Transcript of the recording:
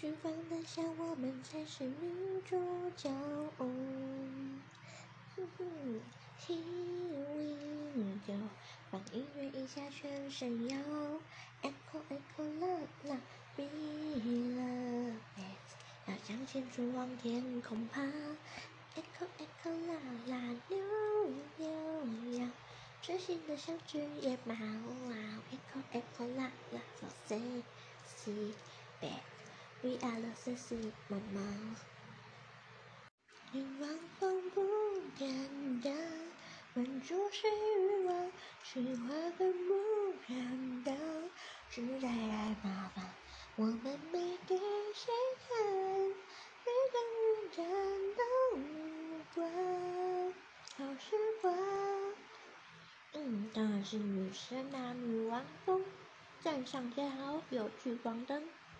去放得下，我们才是女主角。哼哼，Here we go，放音乐一下，全身摇。Echo echo la la be the best，要向前冲，往天空爬。Echo echo la la 扭扭摇，痴心的像只野猫。Echo echo la la so sexy bad，we are the sexy 猫猫。欲望从不敢当，满足谁欲望，实话本不敢当，实在太麻烦。我们没给谁看，每个人战斗无关，好时光。嗯，当然是女神啊，女王风，站上最好有聚光灯。